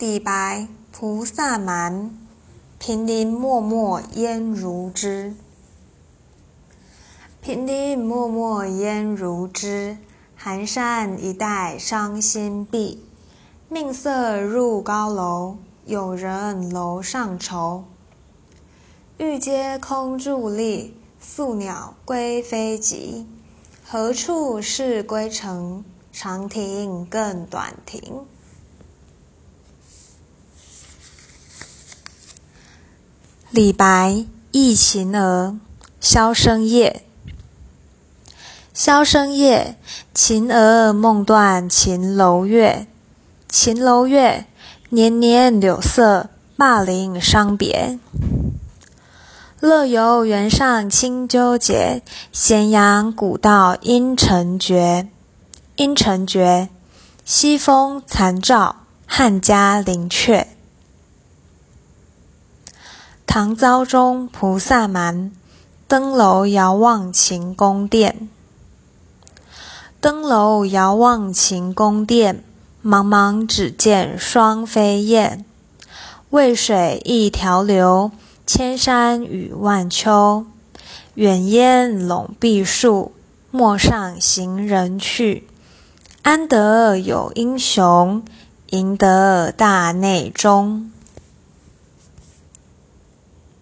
李白菩萨蛮，平林漠漠烟如织。平林漠漠烟如织，寒山一带伤心碧。命色入高楼，有人楼上愁。欲接空伫立，宿鸟归飞急。何处是归程？长亭更短亭。李白《忆秦娥·萧声夜》：萧声夜，秦娥梦断秦楼月。秦楼月，年年柳色，灞陵伤别。乐游原上清秋节，咸阳古道阴沉绝。阴沉绝，西风残照，汉家陵阙。唐昭宗菩萨蛮，登楼遥望秦宫殿。登楼遥望秦宫殿，茫茫只见双飞燕。渭水一条流，千山与万丘。远烟笼碧树，陌上行人去。安得有英雄，赢得大内中。